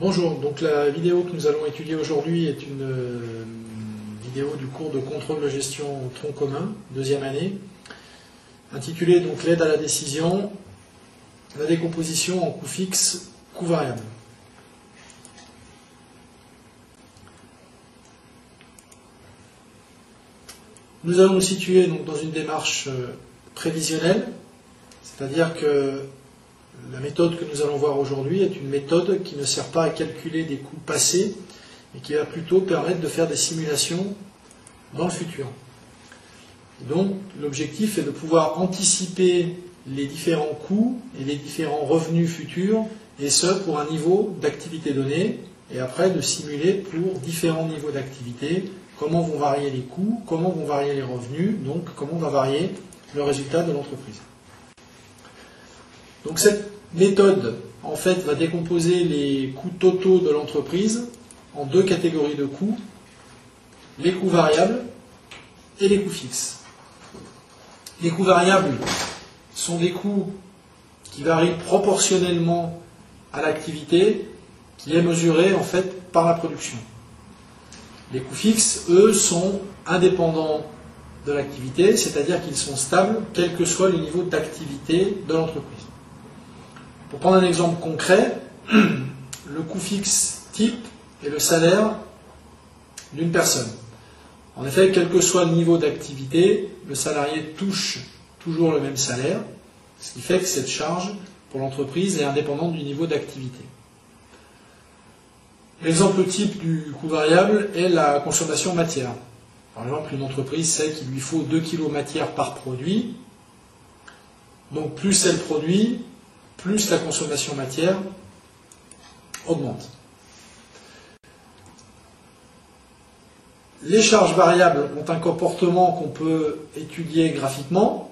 Bonjour, donc la vidéo que nous allons étudier aujourd'hui est une euh, vidéo du cours de contrôle de gestion tronc commun, deuxième année, intitulée donc l'aide à la décision, la décomposition en coûts fixes, coûts variables. Nous allons nous situer donc dans une démarche euh, prévisionnelle, c'est-à-dire que la méthode que nous allons voir aujourd'hui est une méthode qui ne sert pas à calculer des coûts passés, mais qui va plutôt permettre de faire des simulations dans le futur. Donc l'objectif est de pouvoir anticiper les différents coûts et les différents revenus futurs, et ce pour un niveau d'activité donné, et après de simuler pour différents niveaux d'activité comment vont varier les coûts, comment vont varier les revenus, donc comment va varier le résultat de l'entreprise. Donc cette méthode, va décomposer les coûts totaux de l'entreprise en deux catégories de coûts, les coûts variables et les coûts fixes. Les coûts variables sont des coûts qui varient proportionnellement à l'activité qui est mesurée en fait par la production. Les coûts fixes, eux, sont indépendants de l'activité, c'est-à-dire qu'ils sont stables quel que soit le niveau d'activité de l'entreprise. Pour prendre un exemple concret, le coût fixe type est le salaire d'une personne. En effet, quel que soit le niveau d'activité, le salarié touche toujours le même salaire, ce qui fait que cette charge pour l'entreprise est indépendante du niveau d'activité. L'exemple type du coût variable est la consommation matière. Par exemple, une entreprise sait qu'il lui faut 2 kg matière par produit. Donc plus elle produit, plus la consommation matière augmente. Les charges variables ont un comportement qu'on peut étudier graphiquement.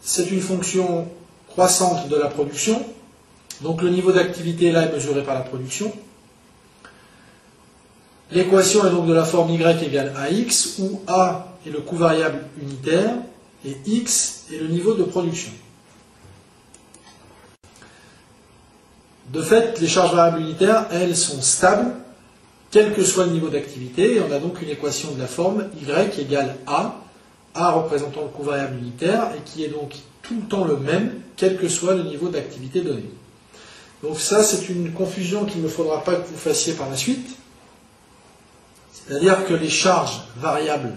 C'est une fonction croissante de la production. Donc le niveau d'activité là est mesuré par la production. L'équation est donc de la forme y égale ax, où a est le coût variable unitaire et x est le niveau de production. De fait, les charges variables unitaires, elles, sont stables, quel que soit le niveau d'activité, et on a donc une équation de la forme y égale a, a représentant le coût variable unitaire, et qui est donc tout le temps le même, quel que soit le niveau d'activité donné. Donc ça, c'est une confusion qu'il ne faudra pas que vous fassiez par la suite. C'est-à-dire que les charges variables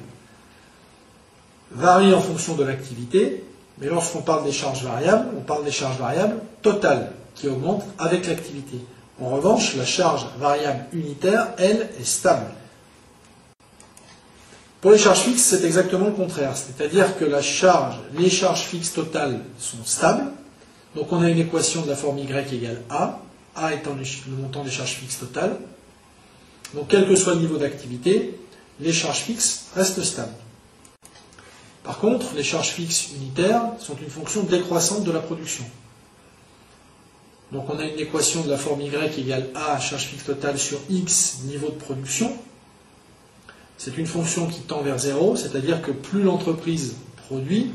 varient en fonction de l'activité, mais lorsqu'on parle des charges variables, on parle des charges variables totales qui augmente avec l'activité. En revanche, la charge variable unitaire, elle, est stable. Pour les charges fixes, c'est exactement le contraire. C'est-à-dire que les charges fixes totales sont stables. Donc on a une équation de la forme y égale a, a étant le montant des charges fixes totales. Donc quel que soit le niveau d'activité, les charges fixes restent stables. Par contre, les charges fixes unitaires sont une fonction décroissante de la production. Donc on a une équation de la forme y égale a charge fixe totale sur x niveau de production. C'est une fonction qui tend vers 0, c'est-à-dire que plus l'entreprise produit,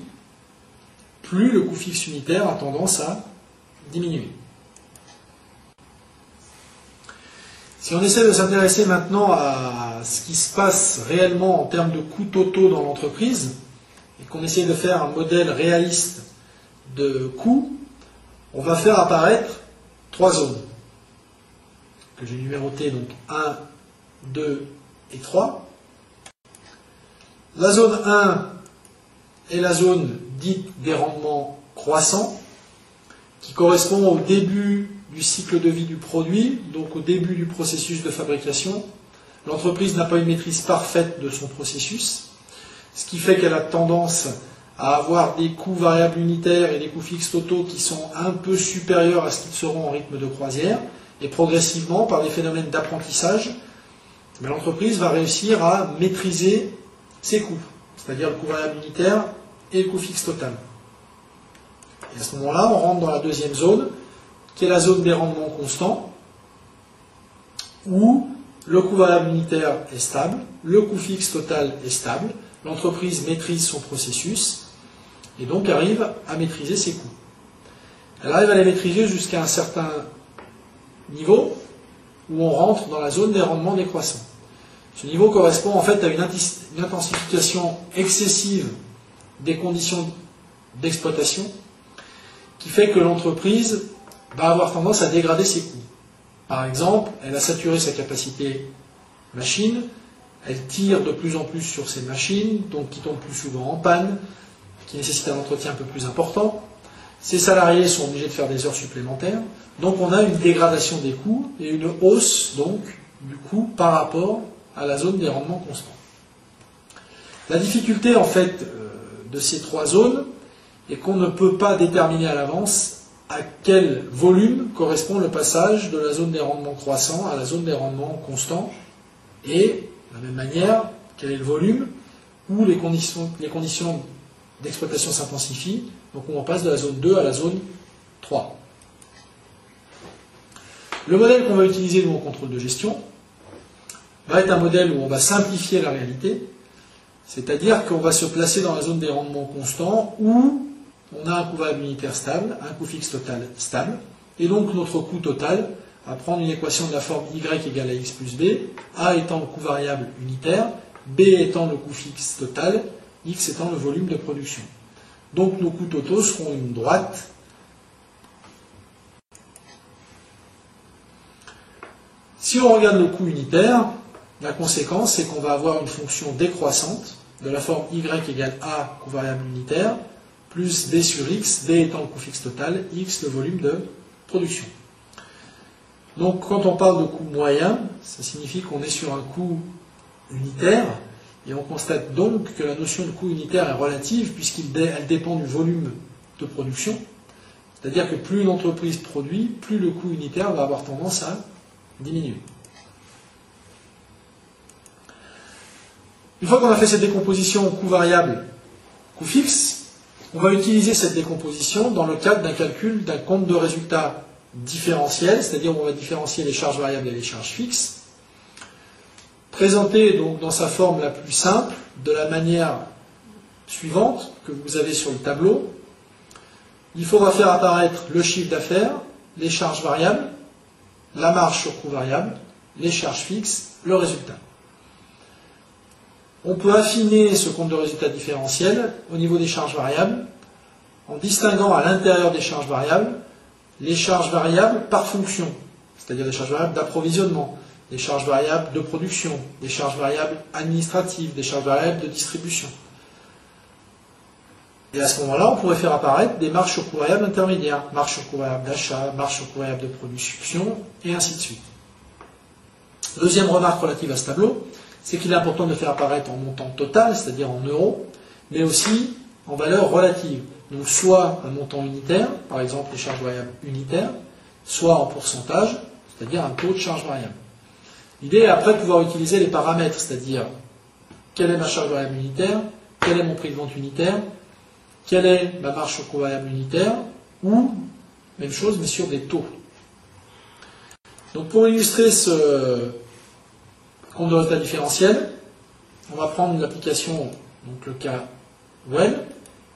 plus le coût fixe unitaire a tendance à diminuer. Si on essaie de s'intéresser maintenant à ce qui se passe réellement en termes de coûts totaux dans l'entreprise, et qu'on essaie de faire un modèle réaliste de coûts, on va faire apparaître trois zones que j'ai numérotées, donc 1, 2 et 3. La zone 1 est la zone dite des rendements croissants, qui correspond au début du cycle de vie du produit, donc au début du processus de fabrication. L'entreprise n'a pas une maîtrise parfaite de son processus, ce qui fait qu'elle a tendance à avoir des coûts variables unitaires et des coûts fixes totaux qui sont un peu supérieurs à ce qu'ils seront en rythme de croisière, et progressivement, par des phénomènes d'apprentissage, l'entreprise va réussir à maîtriser ses coûts, c'est-à-dire le coût variable unitaire et le coût fixe total. Et à ce moment-là, on rentre dans la deuxième zone, qui est la zone des rendements constants, où le coût variable unitaire est stable, le coût fixe total est stable, l'entreprise maîtrise son processus, et donc arrive à maîtriser ses coûts. Elle arrive à les maîtriser jusqu'à un certain niveau où on rentre dans la zone des rendements décroissants. Ce niveau correspond en fait à une intensification excessive des conditions d'exploitation qui fait que l'entreprise va avoir tendance à dégrader ses coûts. Par exemple, elle a saturé sa capacité machine, elle tire de plus en plus sur ses machines, donc qui tombent plus souvent en panne, qui nécessitent un entretien un peu plus important. Ses salariés sont obligés de faire des heures supplémentaires. Donc on a une dégradation des coûts et une hausse donc du coût par rapport à la zone des rendements constants. La difficulté en fait euh, de ces trois zones est qu'on ne peut pas déterminer à l'avance à quel volume correspond le passage de la zone des rendements croissants à la zone des rendements constants et de la même manière quel est le volume où les conditions, les conditions d'exploitation s'intensifient, donc on passe de la zone 2 à la zone 3. Le modèle qu'on va utiliser nous en contrôle de gestion va être un modèle où on va simplifier la réalité, c'est-à-dire qu'on va se placer dans la zone des rendements constants où on a un coût variable unitaire stable, un coût fixe total stable, et donc notre coût total va prendre une équation de la forme y égale à x plus b, a étant le coût variable unitaire, b étant le coût fixe total, x étant le volume de production. Donc nos coûts totaux seront une droite Si on regarde le coût unitaire, la conséquence, c'est qu'on va avoir une fonction décroissante de la forme y égale a, coût variable unitaire, plus b sur x, b étant le coût fixe total, x le volume de production. Donc quand on parle de coût moyen, ça signifie qu'on est sur un coût unitaire, et on constate donc que la notion de coût unitaire est relative puisqu'elle dépend du volume de production. C'est-à-dire que plus une entreprise produit, plus le coût unitaire va avoir tendance à diminuer. Une fois qu'on a fait cette décomposition coût variable, coût fixe, on va utiliser cette décomposition dans le cadre d'un calcul d'un compte de résultat différentiel, c'est-à-dire on va différencier les charges variables et les charges fixes, présenté donc dans sa forme la plus simple, de la manière suivante que vous avez sur le tableau. Il faudra faire apparaître le chiffre d'affaires, les charges variables, la marge sur coût variable, les charges fixes, le résultat. On peut affiner ce compte de résultat différentiel au niveau des charges variables en distinguant à l'intérieur des charges variables les charges variables par fonction, c'est-à-dire des charges variables d'approvisionnement, des charges variables de production, des charges variables administratives, des charges variables de distribution. Et à ce moment-là, on pourrait faire apparaître des marges sur coût intermédiaires, marge sur d'achat, marge sur coût variable de production, et ainsi de suite. Deuxième remarque relative à ce tableau, c'est qu'il est important de faire apparaître en montant total, c'est-à-dire en euros, mais aussi en valeur relative. Donc soit un montant unitaire, par exemple les charges variables unitaires, soit en pourcentage, c'est-à-dire un taux de charge variable. L'idée est après de pouvoir utiliser les paramètres, c'est-à-dire quelle est ma charge variable unitaire, quel est mon prix de vente unitaire, quelle est ma marge sur coût variable unitaire, ou, même chose, mais sur des taux. Donc pour illustrer ce compte de résultat différentiel, on va prendre l'application, donc le cas Well,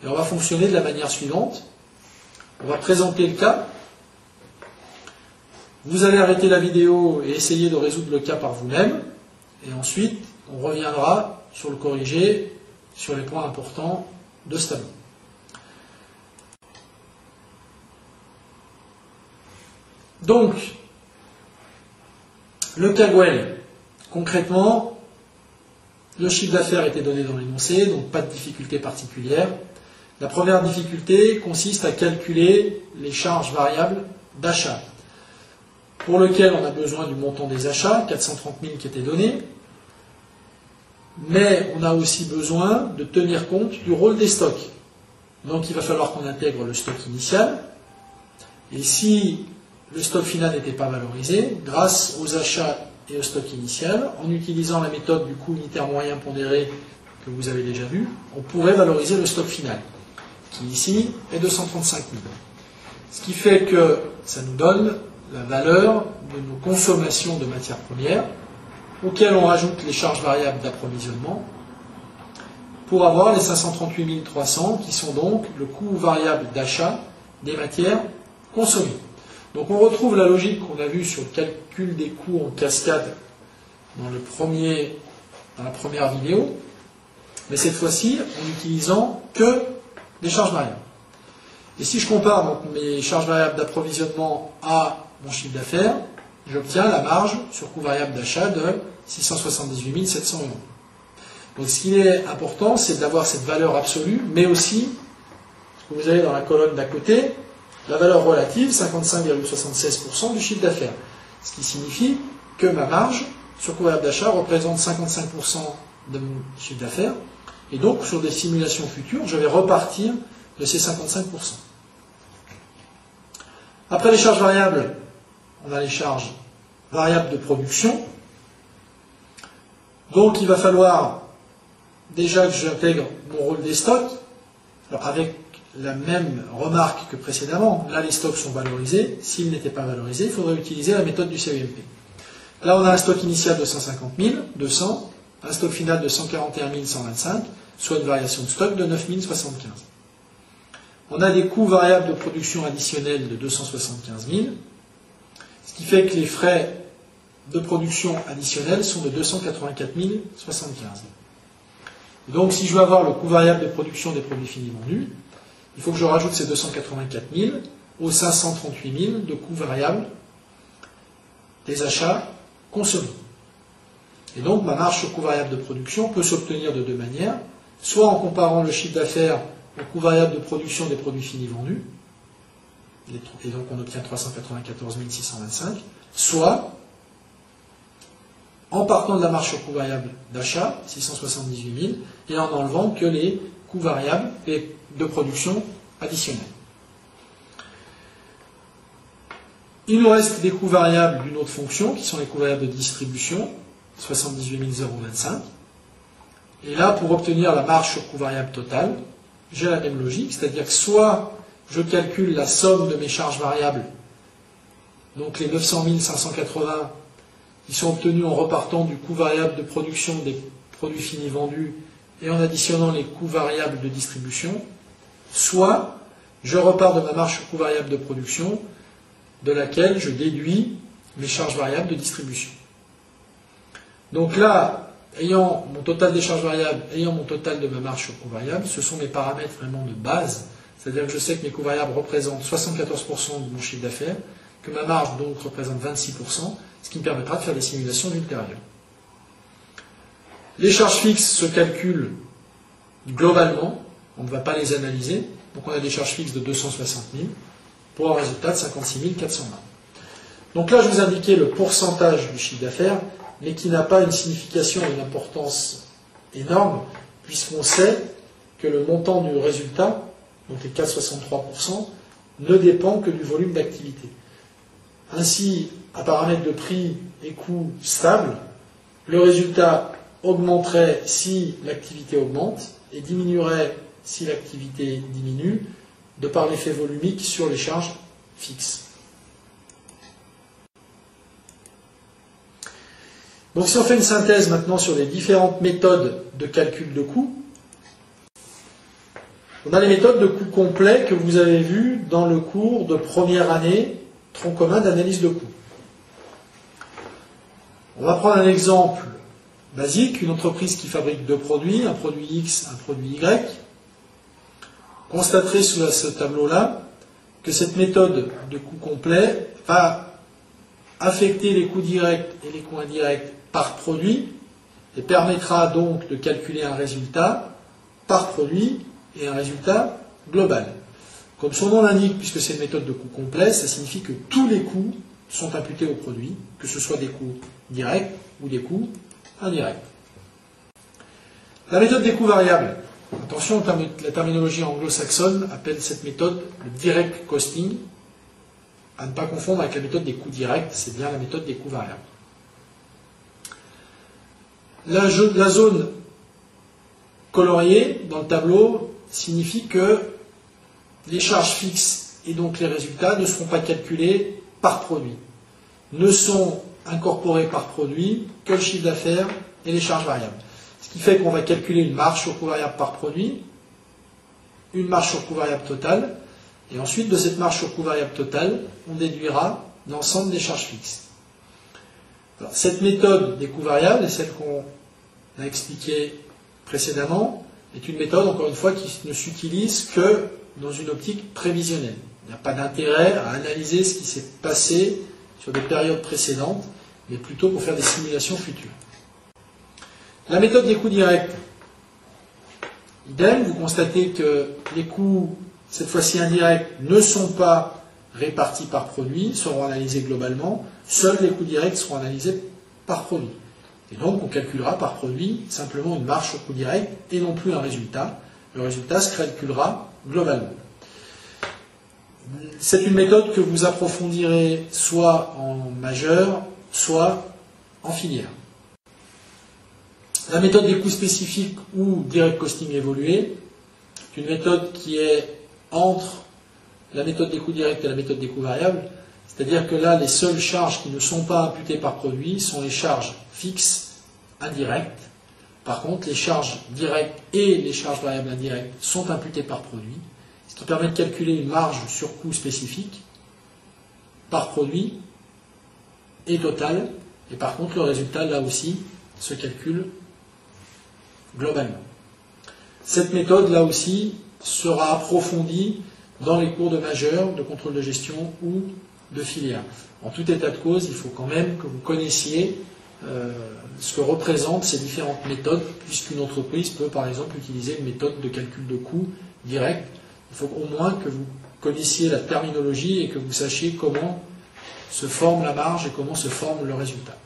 et on va fonctionner de la manière suivante. On va présenter le cas. Vous allez arrêter la vidéo et essayer de résoudre le cas par vous-même. Et ensuite, on reviendra sur le corrigé, sur les points importants de ce tableau. Donc, le Kagwell, concrètement, le chiffre d'affaires était donné dans l'énoncé, donc pas de difficulté particulière. La première difficulté consiste à calculer les charges variables d'achat, pour lequel on a besoin du montant des achats, 430 000 qui était donné, mais on a aussi besoin de tenir compte du rôle des stocks. Donc il va falloir qu'on intègre le stock initial, et si le stock final n'était pas valorisé, grâce aux achats et au stock initial, en utilisant la méthode du coût unitaire moyen pondéré que vous avez déjà vu, on pourrait valoriser le stock final, qui ici est de 135 000. Ce qui fait que ça nous donne la valeur de nos consommations de matières premières, auxquelles on rajoute les charges variables d'approvisionnement, pour avoir les 538 300 qui sont donc le coût variable d'achat des matières consommées. Donc on retrouve la logique qu'on a vue sur le calcul des coûts en cascade dans, le premier, dans la première vidéo, mais cette fois-ci en utilisant que des charges variables. Et si je compare mes charges variables d'approvisionnement à mon chiffre d'affaires, j'obtiens la marge sur coût variable d'achat de 678 700 euros. Donc ce qui est important, c'est d'avoir cette valeur absolue, mais aussi, ce que vous avez dans la colonne d'à côté, la valeur relative, 55,76% du chiffre d'affaires. Ce qui signifie que ma marge sur coût variable d'achat représente 55% de mon chiffre d'affaires. Et donc, sur des simulations futures, je vais repartir de ces 55%. Après les charges variables, on a les charges variables de production. Donc, il va falloir déjà que j'intègre mon rôle des stocks, alors avec la même remarque que précédemment. Là, les stocks sont valorisés. S'ils n'étaient pas valorisés, il faudrait utiliser la méthode du CEMP. Là, on a un stock initial de 150 000, 200, un stock final de 141 125, soit une variation de stock de 9 075. On a des coûts variables de production additionnels de 275 000, ce qui fait que les frais de production additionnels sont de 284 075. donc, si je veux avoir le coût variable de production des produits finis vendus, il faut que je rajoute ces 284 000 aux 538 000 de coûts variables des achats consommés. Et donc, ma marge sur coût variable de production peut s'obtenir de deux manières, soit en comparant le chiffre d'affaires au coût variable de production des produits finis vendus, et donc on obtient 394 625, soit en partant de la marge sur coût variable d'achat, 678 000, et en enlevant que les coûts variables de production additionnels. Il nous reste des coûts variables d'une autre fonction, qui sont les coûts variables de distribution, 78 025. Et là, pour obtenir la marge sur coût variable totale, j'ai la même logique, c'est-à-dire que soit je calcule la somme de mes charges variables, donc les 900 580 qui sont obtenus en repartant du coût variable de production des produits finis vendus et en additionnant les coûts variables de distribution, soit je repars de ma marge coût variable de production, de laquelle je déduis mes charges variables de distribution. Donc là, ayant mon total des charges variables, ayant mon total de ma marge coût variable, ce sont mes paramètres vraiment de base. C'est-à-dire que je sais que mes coûts variables représentent 74% de mon chiffre d'affaires, que ma marge donc représente 26%, ce qui me permettra de faire des simulations ultérieures. Les charges fixes se calculent globalement, on ne va pas les analyser, donc on a des charges fixes de 260 000 pour un résultat de 56 420. Donc là, je vous indiquais le pourcentage du chiffre d'affaires, mais qui n'a pas une signification et une importance énorme, puisqu'on sait que le montant du résultat, donc les 4,63%, ne dépend que du volume d'activité. Ainsi, à paramètre de prix et coût stable, le résultat augmenterait si l'activité augmente et diminuerait si l'activité diminue, de par l'effet volumique sur les charges fixes. Donc si on fait une synthèse maintenant sur les différentes méthodes de calcul de coûts, on a les méthodes de coûts complets que vous avez vues dans le cours de première année tronc commun d'analyse de coûts. On va prendre un exemple basique, une entreprise qui fabrique deux produits, un produit X, un produit Y. Constaterez sur ce tableau-là que cette méthode de coût complet va affecter les coûts directs et les coûts indirects par produit et permettra donc de calculer un résultat par produit et un résultat global. Comme son nom l'indique, puisque c'est une méthode de coût complet, ça signifie que tous les coûts sont imputés au produit, que ce soit des coûts directs ou des coûts indirects. La méthode des coûts variables. Attention, la terminologie anglo-saxonne appelle cette méthode le direct costing, à ne pas confondre avec la méthode des coûts directs, c'est bien la méthode des coûts variables. La, la zone coloriée dans le tableau signifie que les charges fixes et donc les résultats ne seront pas calculés par produit, ne sont incorporés par produit que le chiffre d'affaires et les charges variables. Ce qui fait qu'on va calculer une marge sur coût variable par produit, une marge sur coût variable totale, Et ensuite, de cette marge sur coût variable totale, on déduira l'ensemble des charges fixes. cette méthode des coûts variables, et celle qu'on a expliquée précédemment, est une méthode, encore une fois, qui ne s'utilise que dans une optique prévisionnelle. Il n'y a pas d'intérêt à analyser ce qui s'est passé sur des périodes précédentes, mais plutôt pour faire des simulations futures. La méthode des coûts directs. Idem, vous constatez que les coûts, cette fois-ci indirects, ne sont pas répartis par produit, seront analysés globalement. Seuls les coûts directs seront analysés par produit. Et donc, on calculera par produit simplement une marge sur coût direct et non plus un résultat. Le résultat se calculera globalement. C'est une méthode que vous approfondirez soit en majeur, soit en filière. La méthode des coûts spécifiques ou direct costing évolué, c'est une méthode qui est entre la méthode des coûts directs et la méthode des coûts variables. C'est-à-dire que là, les seules charges qui ne sont pas imputées par produit sont les charges fixes, indirectes. Par contre, les charges directes et les charges variables indirectes sont imputées par produit, ce qui permet de calculer une marge sur coût spécifique par produit et total. Et par contre, le résultat, là aussi, se calcule globalement. Cette méthode, là aussi, sera approfondie dans les cours de majeur, de contrôle de gestion ou de filière. En tout état de cause, il faut quand même que vous connaissiez euh, ce que représentent ces différentes méthodes, puisqu'une entreprise peut par exemple utiliser une méthode de calcul de coût direct. Il faut au moins que vous connaissiez la terminologie et que vous sachiez comment se forme la marge et comment se forme le résultat.